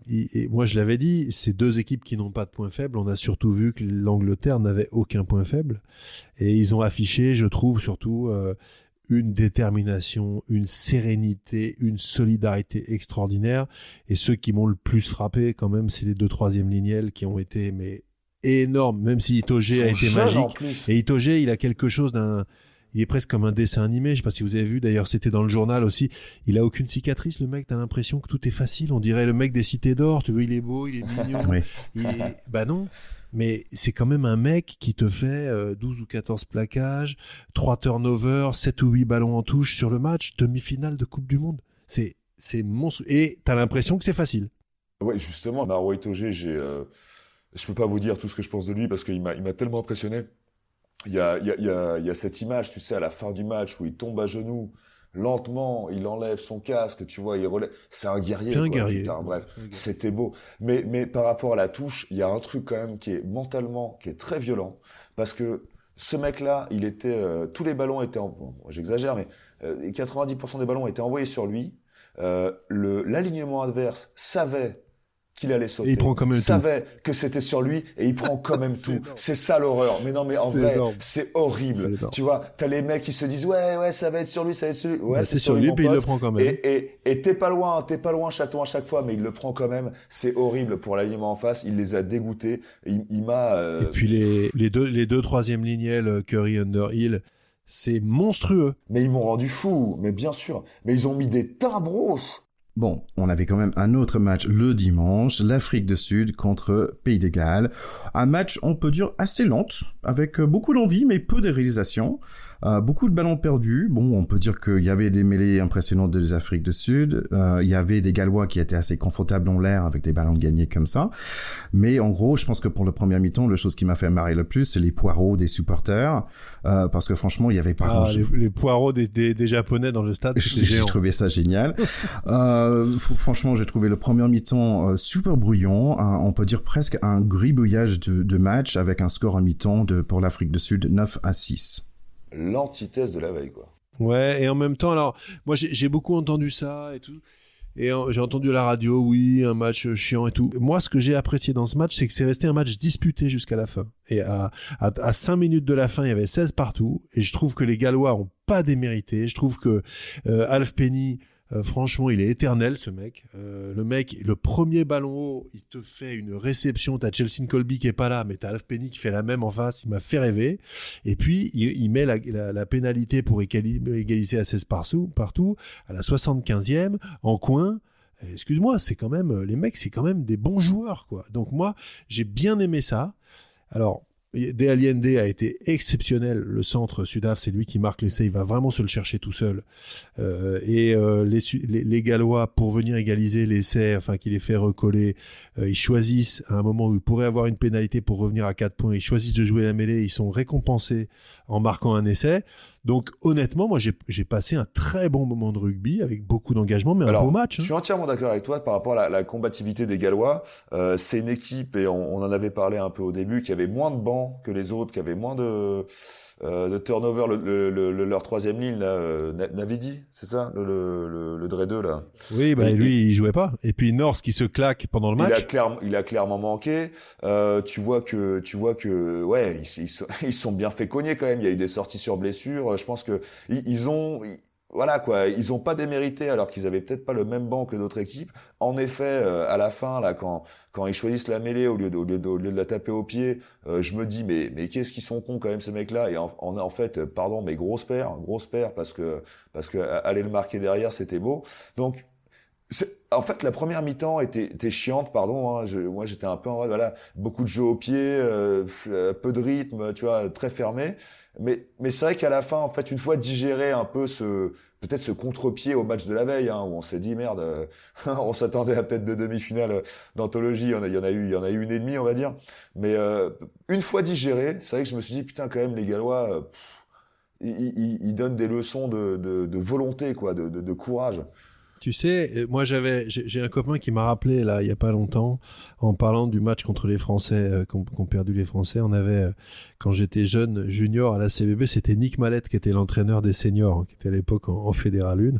et moi, je l'avais dit, ces deux équipes qui n'ont pas de points faibles, on a surtout vu que l'Angleterre n'avait aucun point faible. Et ils ont affiché, je trouve, surtout euh, une détermination, une sérénité, une solidarité extraordinaire. Et ceux qui m'ont le plus frappé, quand même, c'est les deux troisième lignelles qui ont été mais énormes. Même si Itoge a été magique. Et Itoge, il a quelque chose d'un il est presque comme un dessin animé. Je sais pas si vous avez vu. D'ailleurs, c'était dans le journal aussi. Il a aucune cicatrice, le mec. T'as l'impression que tout est facile. On dirait le mec des cités d'or. Tu vois, il est beau, il est mignon. <laughs> Il est... Bah non mais c'est quand même un mec qui te fait 12 euh, ou 14 plaquages, 3 turnovers, 7 ou 8 ballons en touche sur le match, demi-finale de Coupe du Monde. C'est c'est monstrueux. Et t'as l'impression que c'est facile. Ouais, justement, Maro Itoge, j'ai, euh, je peux pas vous dire tout ce que je pense de lui parce qu'il m'a, il m'a tellement impressionné. Il y a, il y a, il y a cette image, tu sais, à la fin du match où il tombe à genoux lentement, il enlève son casque, tu vois, il relève. C'est un guerrier. Un guerrier. Putain, bref, c'était beau. Mais, mais par rapport à la touche, il y a un truc quand même qui est mentalement, qui est très violent, parce que ce mec-là, il était, euh, tous les ballons étaient, en... bon, j'exagère, mais 90% euh, des ballons étaient envoyés sur lui. Euh, le l'alignement adverse savait qu'il allait sauter. il prend quand même savait que c'était sur lui et il prend quand même <laughs> tout. C'est ça l'horreur. Mais non, mais en vrai, c'est horrible. Tu vois, t'as les mecs qui se disent ouais, ouais, ça va être sur lui, ça va être sur lui. Ouais, bah, c'est sur, lui, puis il le prend quand même. Et et t'es pas loin, t'es pas loin, chaton à chaque fois, mais il le prend quand même. C'est horrible pour l'alignement en face. Il les a dégoûtés. Il, il m'a. Euh, et puis les les deux les deux troisième lignelles Curry Underhill. C'est monstrueux. Mais ils m'ont rendu fou, mais bien sûr. Mais ils ont mis des timbros Bon, on avait quand même un autre match le dimanche, l'Afrique du Sud contre Pays de Galles. Un match, on peut dire, assez lente, avec beaucoup d'envie, mais peu de réalisation. Euh, beaucoup de ballons perdus. Bon, on peut dire qu'il y avait des mêlées impressionnantes des Afriques du Sud. Euh, il y avait des Gallois qui étaient assez confortables dans l'air avec des ballons gagnés comme ça. Mais en gros, je pense que pour le premier mi-temps, la chose qui m'a fait marrer le plus, c'est les poireaux des supporters. Euh, parce que franchement, il y avait pas ah, Les, poireaux des, des, Japonais dans le stade, j'ai trouvé ça génial. <laughs> euh, franchement, j'ai trouvé le premier mi-temps euh, super brouillon. on peut dire presque un gribouillage de, de match avec un score en mi-temps pour l'Afrique du Sud 9 à 6 l'antithèse de la veille, quoi. Ouais, et en même temps, alors, moi j'ai beaucoup entendu ça et tout. Et j'ai entendu la radio, oui, un match chiant et tout. Moi, ce que j'ai apprécié dans ce match, c'est que c'est resté un match disputé jusqu'à la fin. Et à, à, à 5 minutes de la fin, il y avait 16 partout. Et je trouve que les Gallois ont pas démérité. Je trouve que euh, Alf Penny euh, franchement, il est éternel ce mec. Euh, le mec, le premier ballon haut, il te fait une réception. T'as Chelsea Colby qui est pas là, mais t'as Alf Penny qui fait la même en face. Il m'a fait rêver. Et puis il, met la, pénalité pour égaliser à 16 partout, partout à la 75e en coin. excuse-moi, c'est quand même les mecs, c'est quand même des bons joueurs quoi. Donc moi, j'ai bien aimé ça. Alors De Allende a été exceptionnel. Le centre Sudaf, c'est lui qui marque l'essai. Il va vraiment se le chercher tout seul. Euh, et euh, les, Gallois, pour venir égaliser l'essai, enfin qu'il les fait recoller, euh, ils choisissent à un moment où ils pourraient avoir une pénalité pour revenir à 4 points. Ils choisissent de jouer la mêlée. Ils sont récompensés en marquant un essai. Donc honnêtement, moi j'ai passé un très bon moment de rugby avec beaucoup d'engagement, mais un beau match. Hein. Je suis entièrement d'accord avec toi par rapport à la, la combativité des Gallois. Euh, c'est une équipe et on, on, en avait parlé un peu au début qui avait moins de bancs que les autres, qui avait moins de de turnover, le, le, le, leur troisième ligne, là, euh, Navidi, c'est ça, le, le, le, Dre 2 là. Oui, bah lui, il jouait pas. Et puis Norse qui se claque pendant le match. Il a, clair, il a clairement manqué. Euh, tu vois que, tu vois que, ouais, ils, ils, <laughs> ils, sont bien fait cogner quand même. Il y a eu des sorties sur blessure. Je pense que ils, ils ont, voilà quoi, ils ont pas démérité alors qu'ils avaient peut-être pas le même banc que d'autres équipes. En effet, euh, à la fin là, quand quand ils choisissent la mêlée au lieu de, au lieu de, au lieu de la taper au pied, euh, je me dis mais mais qu'est-ce qu'ils sont cons quand même ces mecs-là? Et en, en, en, fait, pardon, mais grosse paire, grosse paire parce que parce que aller le marquer derrière c'était beau. Donc en fait, la première mi-temps était, était chiante, pardon. Hein, je, moi, j'étais un peu en voilà, beaucoup de jeux au pied, euh, peu de rythme, tu vois, très fermé. Mais, mais c'est vrai qu'à la fin, en fait, une fois digéré un peu ce, peut-être ce contre-pied au match de la veille, hein, où on s'est dit merde, euh, <laughs> on s'attendait à peut-être deux demi-finales d'anthologie, il y en a, eu, il y en a eu une et demie, on va dire. Mais euh, une fois digéré, c'est vrai que je me suis dit putain quand même les Gallois, euh, ils, ils, donnent des leçons de, de, de volonté, quoi, de, de courage. Tu sais, euh, moi j'avais, j'ai un copain qui m'a rappelé là il y a pas longtemps en parlant du match contre les Français euh, qu'ont perdu les Français. On avait euh, quand j'étais jeune junior à la CBB, c'était Nick Mallette qui était l'entraîneur des seniors, hein, qui était à l'époque en, Fédéral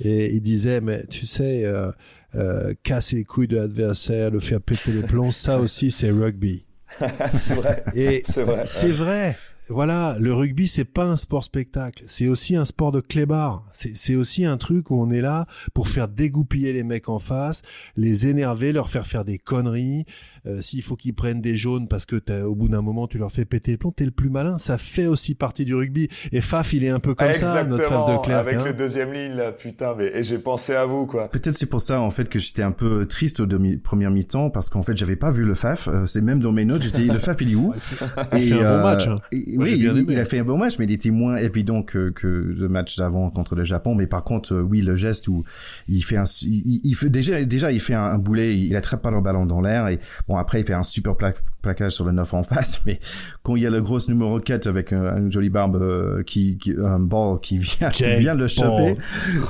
1, et il disait mais tu sais euh, casser les couilles de l'adversaire, le faire péter les plombs, ça aussi c'est rugby. <laughs> c'est vrai. Et c'est vrai. C'est vrai voilà, le rugby c'est pas un sport spectacle, c'est aussi un sport de clébard. C'est aussi un truc où on est là pour faire dégoupiller les mecs en face, les énerver, leur faire faire des conneries, euh, s'il faut qu'ils prennent des jaunes parce que au bout d'un moment tu leur fais péter le plomb, t'es le plus malin. Ça fait aussi partie du rugby. Et Faf, il est un peu comme ça, notre Faf de Clerc. Avec hein. le deuxième ligne là, putain, mais et j'ai pensé à vous quoi. Peut-être c'est pour ça en fait que j'étais un peu triste au demi première mi-temps parce qu'en fait j'avais pas vu le Faf. Euh, c'est même dans mes notes, j'étais le Faf il est où? <laughs> Il a fait un bon match. Hein. oui, il, a fait un bon match, mais il était moins évident que que le match d'avant contre le Japon. Mais par contre, euh, oui, le geste où il fait un, il, fait déjà déjà il fait un, un boulet, il attrape pas le ballon dans l'air et bon après il fait un super plaquage sur le 9 en face, <laughs> mais quand il y a le gros numéro 4 avec un, une jolie barbe euh, qui, qui, un ball qui vient, qui vient le choper,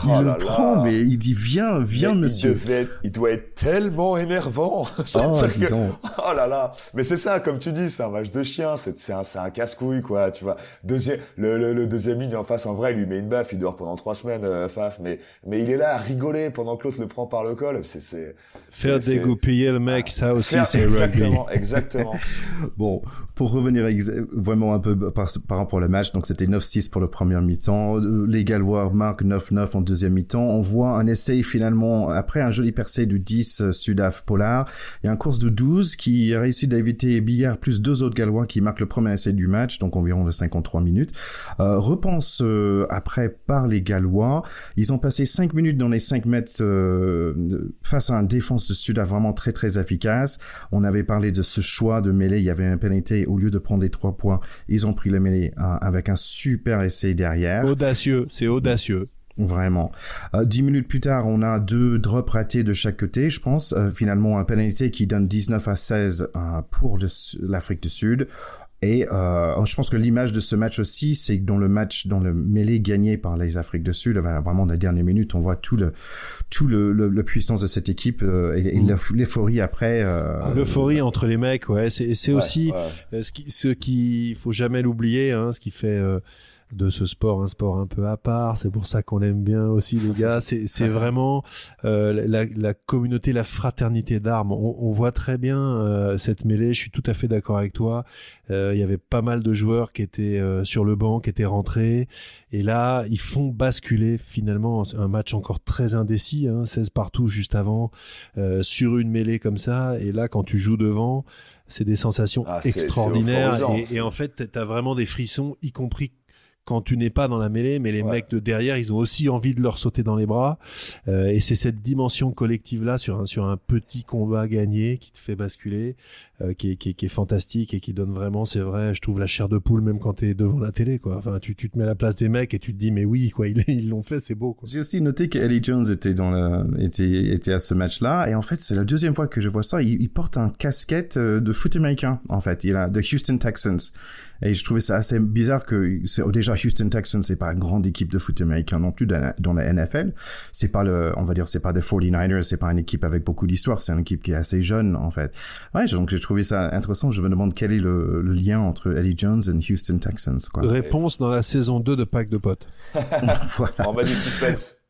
il oh le prend, mais il dit viens, viens monsieur. Il, il doit être tellement énervant. <laughs> oh, que... <laughs> oh là là, mais c'est ça, comme tu dis, c'est un match de chien, c'est un, un casse-couille quoi, tu vois. Deuxième, le, le, le, deuxième ligne en face, en vrai, il lui met une baffe, il dort pendant trois semaines, euh, Faf, mais mais il est là à rigoler pendant que l'autre le prend par le col, c'est c'est faire dégoupiller le mec, ça aussi c'est rugby. Exactement. <laughs> bon, pour revenir vraiment un peu par, par rapport au match, donc c'était 9-6 pour le premier mi-temps. Les Gallois marquent 9-9 en deuxième mi-temps. On voit un essai finalement, après un joli percé du 10 euh, Sudaf Polar, il y a un course de 12 qui a réussi d'éviter Billard plus deux autres Gallois qui marquent le premier essai du match, donc environ de 53 minutes. Euh, repense euh, après par les Gallois. Ils ont passé 5 minutes dans les 5 mètres face à un défense de Sudaf vraiment très très efficace. On avait parlé de ce choix de mêlée, il y avait un pénalité, au lieu de prendre les trois points, ils ont pris la mêlée hein, avec un super essai derrière. Audacieux, c'est audacieux. Vraiment. Euh, dix minutes plus tard, on a deux drops ratés de chaque côté, je pense. Euh, finalement, un pénalité qui donne 19 à 16 euh, pour l'Afrique du Sud. Et euh, je pense que l'image de ce match aussi, c'est que dans le match, dans le mêlée gagné par les Afriques du Sud, vraiment dans les dernières minutes, on voit tout le tout le, le, puissance de cette équipe euh, et, mm. l'euphorie après. Euh, l'euphorie entre les mecs, ouais. C'est c'est aussi ce qui ce qui faut jamais l'oublier, hein, ce qui fait de ce sport, un sport un peu à part. C'est pour ça qu'on aime bien aussi les gars. C'est <laughs> vraiment euh, la, la, communauté, la fraternité d'armes. On, on, voit très bien euh, cette mêlée. Je suis tout à fait d'accord avec toi. Euh, il y avait pas mal de joueurs qui étaient euh, sur le banc, qui étaient rentrés. Et là, ils font basculer finalement un match encore très indécis, hein, 16 partout juste avant, euh, sur une mêlée comme ça. Et là, quand tu joues devant, c'est des sensations ah, extraordinaires. et, et, en fait, tu as vraiment des frissons, y compris quand tu n'es pas dans la mêlée, mais les mecs de derrière, ils ont aussi envie de leur sauter dans les bras. Euh, et c'est cette dimension collective là sur un sur un petit combat gagné qui te fait basculer, euh, qui, est, fantastique et qui donne vraiment, c'est vrai, je trouve la chair de poule même quand t'es devant la télé quoi. Enfin, tu, tu te mets à la place des mecs et tu te dis mais oui quoi, <laughs> ils l'ont fait, c'est beau. J'ai aussi noté que Ellie Jones était dans la, était était à ce match là et en fait c'est la deuxième fois que je vois ça. Il, porte un casquette euh, de foot américain en fait. Il a de Houston Texans. Et je trouvais ça assez bizarre que déjà Houston Texans c'est pas une grande équipe de foot américain non plus dans la, NFL. C'est pas le, on va dire, c'est pas des 49ers, c'est pas une équipe avec beaucoup d'histoire, c'est une équipe qui est assez jeune en fait. Ouais, donc j'ai trouvé ça intéressant. Je me demande quel est le, lien entre Eddie Jones et Houston Texans. Quoi. Réponse dans la saison 2 de Pack de potes. <laughs> voilà. On va du suspense.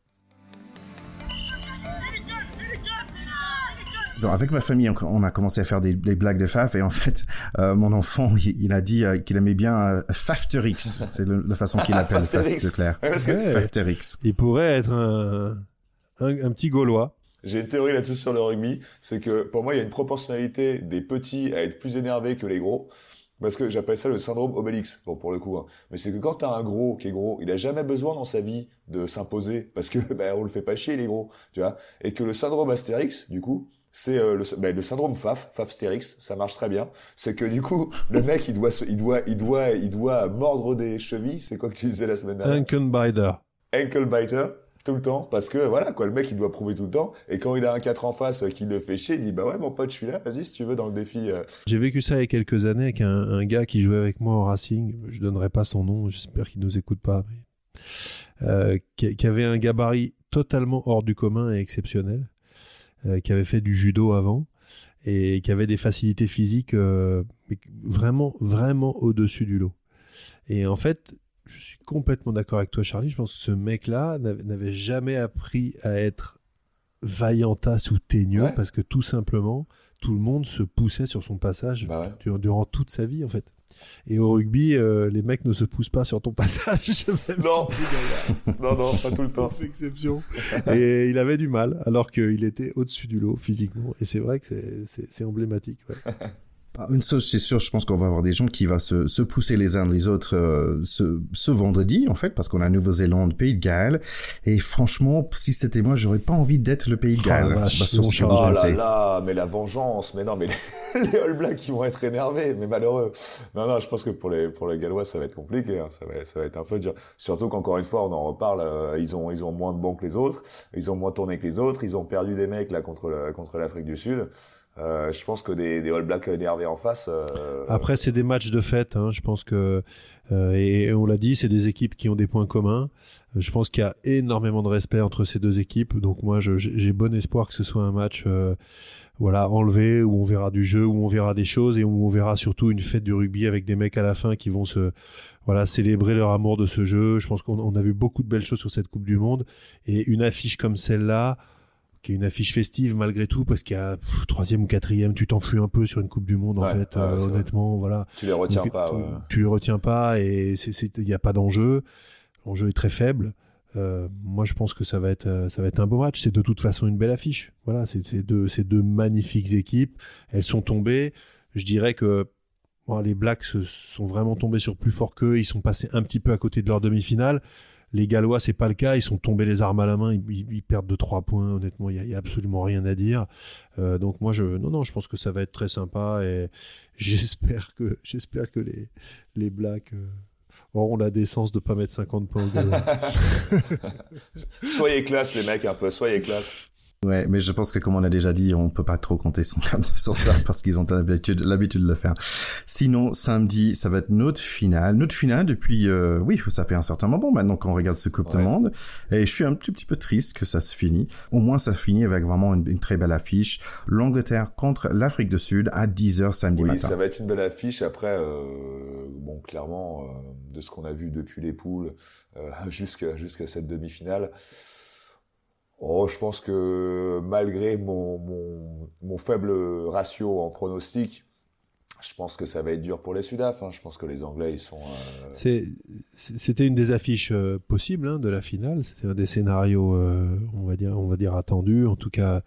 avec ma famille, on, a commencé à faire des, blagues de Faf et en fait, euh, mon enfant, il, a dit euh, qu'il aimait bien euh, Fafterix. C'est la façon qu'il appelle Faf de Claire. Fafterix. Il pourrait être un, un, petit Gaulois. J'ai une théorie là-dessus sur le rugby, c'est que pour moi, il y a une proportionnalité des petits à être plus énervés que les gros. Parce que j'appelle ça le syndrome Obélix, bon pour le coup. Hein. Mais c'est que quand t'as un gros qui est gros, il a jamais besoin dans sa vie de s'imposer <laughs> parce que ben on le fait pas chier les gros, tu vois. Et que le syndrome Astérix, du coup, c'est euh, le, ben, le, syndrome FAF, FAF-stérix, ça marche très bien. C'est que du coup, le mec, il doit, il doit, il doit, il doit mordre des chevilles. C'est quoi que tu disais la semaine dernière? Ankle biter. Ankle biter tout le temps parce que voilà quoi le mec il doit prouver tout le temps et quand il a un 4 en face euh, qui le fait chier il dit bah ouais mon pote je suis là vas-y si tu veux dans le défi euh. j'ai vécu ça il y a quelques années avec un, gars qui jouait avec moi au Racing je donnerai pas son nom j'espère qu'il nous écoute pas mais... euh, qui, avait un gabarit totalement hors du commun et exceptionnel qui avait fait du judo avant et qui avait des facilités physiques vraiment, vraiment au-dessus du lot. Et en fait, je suis complètement d'accord avec toi, Charlie. Je pense que ce mec-là n'avait jamais appris à être vaillantasse ou teigneux parce que tout simplement, tout le monde se poussait sur son passage bah durant toute sa vie, en fait. Et au rugby, euh, les mecs ne se poussent pas sur ton <laughs> passage. non. non, non, pas tout le temps. exception. Et il avait du mal, alors qu'il était au-dessus du lot physiquement. Et c'est vrai que c'est emblématique. Ouais. <laughs> Une chose, c'est sûr, je pense qu'on va avoir des gens qui vont se, se pousser les uns les autres euh, ce, ce, vendredi, en fait, parce qu'on a Nouvelle-Zélande, Pays de Galles. Et franchement, si c'était moi, j'aurais pas envie d'être le Pays de oh Galles. Oh, oh là là, mais la vengeance, mais non, mais les, <laughs> All Blacks, qui vont être énervés, mais malheureux. Non, non, je pense que pour les pour les Gallois, ça va être compliqué, hein. ça va ça va être un peu dur. Surtout qu'encore une fois, on en reparle, euh, ils ont ils ont moins de bons que les autres, ils ont moins tourné que les autres, ils ont perdu des mecs là contre contre l'Afrique du Sud. Euh, je pense que des, des All Blacks énervés en face. Euh... Après, c'est des matchs de fête. Hein. Je pense que euh, et, on l'a dit, c'est des équipes qui ont des points communs. Je pense qu'il y a énormément de respect entre ces deux équipes. Donc moi, j'ai bon espoir que ce soit un match, euh, voilà, enlevé où on verra du jeu, où on verra des choses et où on verra surtout une fête du rugby avec des mecs à la fin qui vont se voilà célébrer leur amour de ce jeu. Je pense qu'on a vu beaucoup de belles choses sur cette Coupe du Monde et une affiche comme celle-là qui est une affiche festive malgré tout parce qu'il y a troisième ou quatrième tu t'enfuis un peu sur une coupe du monde en fait euh, honnêtement voilà. Tu les retiens pas tu, les retiens pas et c'est il y a pas d'enjeu. L'enjeu est très faible. Euh, moi je pense que ça va être euh, ça va être un beau match. C'est de toute façon une belle affiche. Voilà c'est deux c'est deux magnifiques équipes. Elles sont tombées. Je dirais que bon, les Blacks sont vraiment tombés sur plus fort qu'eux. Ils sont passés un petit peu à côté de leur demi-finale les Gallois, c'est pas le cas. Ils sont tombés les armes à la main. Ils, perdent de trois points. Honnêtement, il y, a, absolument rien à dire. Euh, donc moi, je, non, non, je pense que ça va être très sympa et <laughs> j'espère que, j'espère que les, les Blacks euh, auront la décence de pas mettre 50 points au <laughs> <laughs> soyez classe, les mecs, un peu. Soyez classe. Ouais, mais je pense que comme on a déjà dit, on peut pas trop compter sur, <laughs> sur ça parce qu'ils ont l'habitude, l'habitude de le faire. Sinon, samedi, ça va être notre finale, notre finale depuis, euh, oui, ça fait un certain moment maintenant qu'on regarde ce Coupe du Monde. Et je suis un tout petit peu triste que ça se finit. Au moins, ça finit avec vraiment une, très belle affiche. L'Angleterre contre l'Afrique du Sud à 10h samedi matin. Oui, ça va être une belle affiche. Après, euh, bon, clairement, euh, de ce qu'on a vu depuis les poules euh, <laughs> jusqu'à jusqu'à cette demi-finale. Oh, je pense que malgré mon, mon, mon, faible ratio en pronostic, je pense que ça va être dur pour les Sudaf. Hein. Je pense que les Anglais, ils sont. Euh... C'était une des affiches euh, possibles hein, de la finale. C'était un des scénarios, euh, on va dire, on va dire attendus. En tout cas,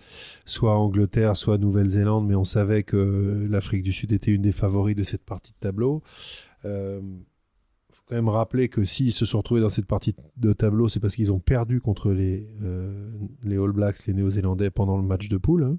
soit Angleterre, soit Nouvelle-Zélande, mais on savait que l'Afrique du Sud était une des favoris de cette partie de tableau. Quand même rappeler que s'ils se sont retrouvés dans cette partie de tableau, c'est parce qu'ils ont perdu contre les, euh, les All Blacks, les Néo-Zélandais, pendant le match de poule. Hein.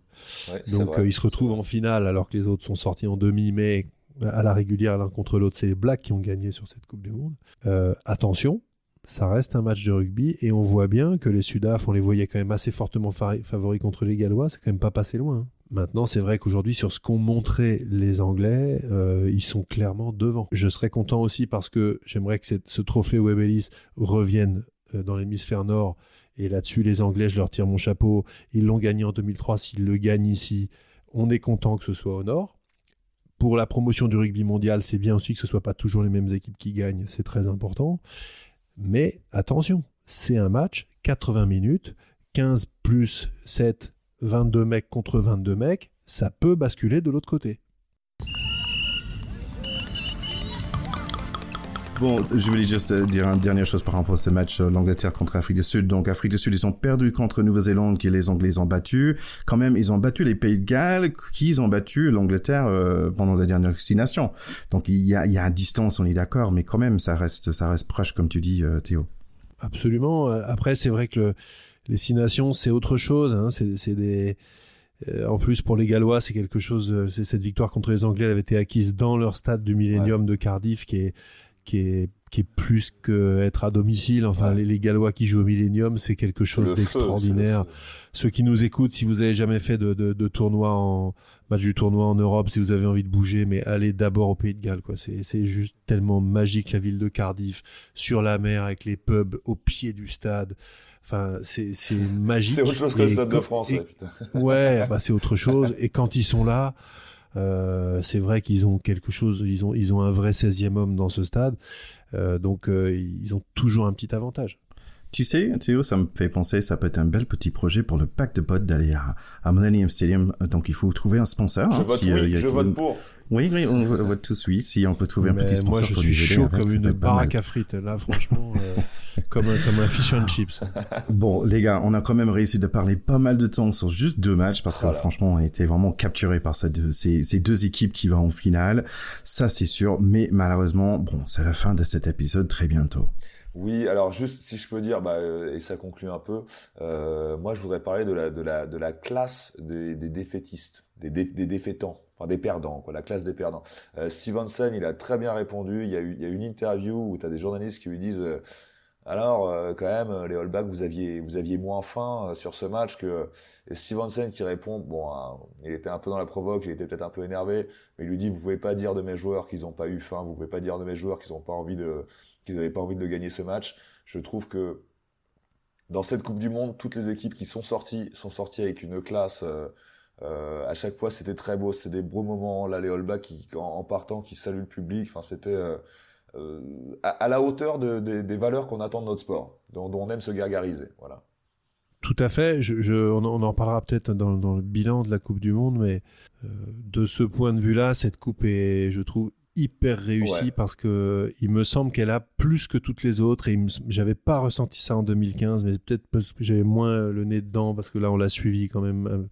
Donc euh, ils se retrouvent en finale alors que les autres sont sortis en demi, mais à la régulière l'un contre l'autre, c'est les Blacks qui ont gagné sur cette Coupe du Monde. Euh, attention, ça reste un match de rugby et on voit bien que les Sudaf, on les voyait quand même assez fortement favoris contre les Gallois, c'est quand même pas passé loin. Hein. Maintenant, c'est vrai qu'aujourd'hui, sur ce qu'ont montré les Anglais, euh, ils sont clairement devant. Je serais content aussi parce que j'aimerais que ce trophée Webb Ellis revienne euh, dans l'hémisphère nord. Et là-dessus, les Anglais, je leur tire mon chapeau. Ils l'ont gagné en 2003. S'ils le gagnent ici, on est content que ce soit au nord. Pour la promotion du rugby mondial, c'est bien aussi que ce ne soit pas toujours les mêmes équipes qui gagnent. C'est très important. Mais attention, c'est un match, 80 minutes, 15 plus 7 22 mecs contre 22 mecs, ça peut basculer de l'autre côté. Bon, je voulais juste euh, dire une dernière chose par rapport à ce match, euh, l'Angleterre contre l'Afrique du Sud. Donc, Afrique du Sud, ils ont perdu contre Nouvelle-Zélande, qui les Anglais ont battus. Quand même, ils ont battu les Pays de Galles, qui ont battu l'Angleterre euh, pendant la dernière Nations. Donc, il y a, il y a une distance, on est d'accord, mais quand même, ça reste, ça reste proche, comme tu dis, Théo. Absolument. Après, c'est vrai que le, les Six Nations, c'est autre chose. Hein. C'est des euh, en plus, pour les Gallois, c'est quelque chose. Euh, c'est cette victoire contre les Anglais, elle avait été acquise dans leur stade du Millennium de Cardiff, qui est qui est qui est plus qu'être à domicile. Enfin, les, Gallois qui jouent au Millennium, c'est quelque chose d'extraordinaire. Ceux qui nous écoutent, si vous avez jamais fait de, de, de, tournoi en match du tournoi en Europe, si vous avez envie de bouger, mais allez d'abord au Pays de Galles. Quoi. C'est, c'est juste tellement magique la ville de Cardiff, sur la mer avec les pubs au pied du stade. Enfin, c'est, c'est <laughs> magique. c'est autre chose que le Stade de France. ouais, <laughs> ouais bah, c'est autre chose. Et quand ils sont là, euh, c'est vrai qu'ils ont quelque chose, ils ont, ils ont un vrai 16e homme dans ce stade. Euh, donc, euh, ils ont toujours un petit avantage. Tu sais, Théo, ça me fait penser, ça peut être un bel petit projet pour le pack de potes d'aller à, à Millennium Stadium. Donc, il faut trouver un sponsor. Je vote oui, je vote pour. Oui, oui, on vote tous oui. Si on peut trouver un petit sponsor moi, je suis chaud comme une baraque à frites. Là, franchement, euh, <laughs> comme, un, comme un fish and chips. Bon, les gars, on a quand même réussi de parler pas mal de temps sur juste deux matchs parce que franchement, on était vraiment capturé par ces, ces deux équipes qui vont en finale. Ça, c'est sûr. Mais malheureusement, bon, c'est la fin de cet épisode très bientôt. Oui, alors juste si je peux dire, bah, euh, et ça conclut un peu, euh, moi je voudrais parler de la, de la, de la classe des, des défaitistes, des, des défaitants enfin des perdants, quoi, la classe des perdants. Euh, Stevenson, il a très bien répondu. Il y a eu, il y a une interview où tu as des journalistes qui lui disent euh, alors euh, quand même les All vous aviez vous aviez moins faim euh, sur ce match que et Stevenson qui répond bon hein, il était un peu dans la provoque, il était peut-être un peu énervé, mais il lui dit vous pouvez pas dire de mes joueurs qu'ils ont pas eu faim, vous pouvez pas dire de mes joueurs qu'ils ont pas envie de qu'ils avaient pas envie de gagner ce match. Je trouve que dans cette Coupe du Monde, toutes les équipes qui sont sorties sont sorties avec une classe euh, à chaque fois, c'était très beau, c'était des beaux moments. Là, les All qui, en, partant, qui saluent le public. Enfin, c'était euh, euh à, la hauteur de, des valeurs qu'on attend de notre sport, dont, on aime se gargariser. Voilà. Tout à fait. Je, je, on, en parlera peut-être dans, dans, le bilan de la Coupe du Monde, mais euh, de ce point de vue-là, cette coupe est, je trouve, hyper réussie parce que il me semble qu'elle a plus que toutes les autres et j'avais pas ressenti ça en 2015 mais peut-être parce que j'avais moins le nez dedans parce que là on l'a suivi quand même euh,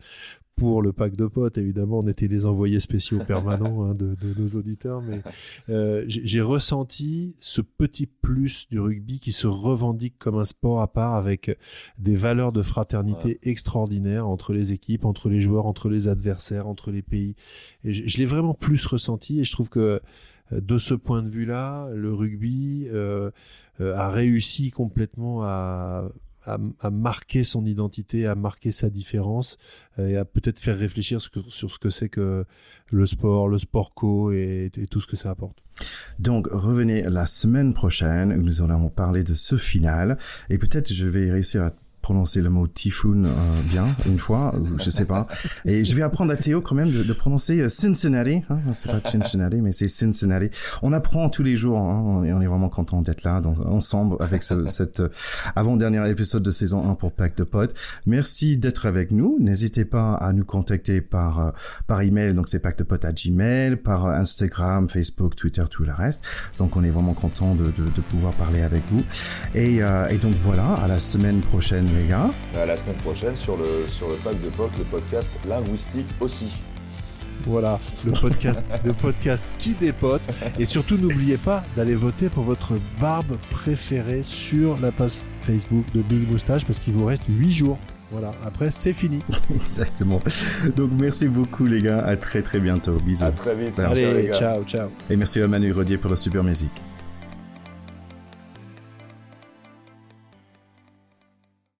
pour le pack de potes, évidemment, on était les envoyés spéciaux permanents hein, de, de, nos auditeurs, mais <laughs> euh, j'ai ressenti ce petit plus du rugby qui se revendique comme un sport à part avec des valeurs de fraternité extraordinaires entre les équipes, entre les joueurs, entre les adversaires, entre les pays. Et je, je l'ai vraiment plus ressenti et je trouve que euh, de ce point de vue-là, le rugby euh, euh a réussi complètement à à, marquer son identité, à marquer sa différence euh, et à peut-être faire réfléchir sur, ce que c'est que le sport, le sport co et, et, tout ce que ça apporte. Donc revenez la semaine prochaine où nous allons parler de ce final et peut-être je vais réussir à prononcer le mot typhoon euh, bien une fois, je sais pas. Et je vais apprendre à Théo quand même de, de prononcer euh, Cincinnati. Hein, c'est pas Cincinnati, mais c'est Cincinnati. On apprend tous les jours hein, et on est vraiment content d'être là donc, ensemble avec ce, cette euh, avant-dernier épisode de saison 1 pour Pack de. Merci d'être avec nous. N'hésitez pas à nous contacter par par email, donc c'est pactepod à Gmail, par Instagram, Facebook, Twitter, tout le reste. Donc on est vraiment content de, de, de pouvoir parler avec vous. Et, et donc voilà, à la semaine prochaine les gars. À la semaine prochaine sur le, sur le pack de POC, le podcast linguistique aussi. Voilà, le podcast, le podcast qui dépote. Et surtout, n'oubliez pas d'aller voter pour votre barbe préférée sur la page Facebook de Big Moustache parce qu'il vous reste 8 jours. Voilà, après c'est fini. <laughs> Exactement. Donc merci beaucoup les gars, à très très bientôt. Bisous. À très vite. Allez, ciao, ciao. Et merci à Manu Rodier pour la super musique.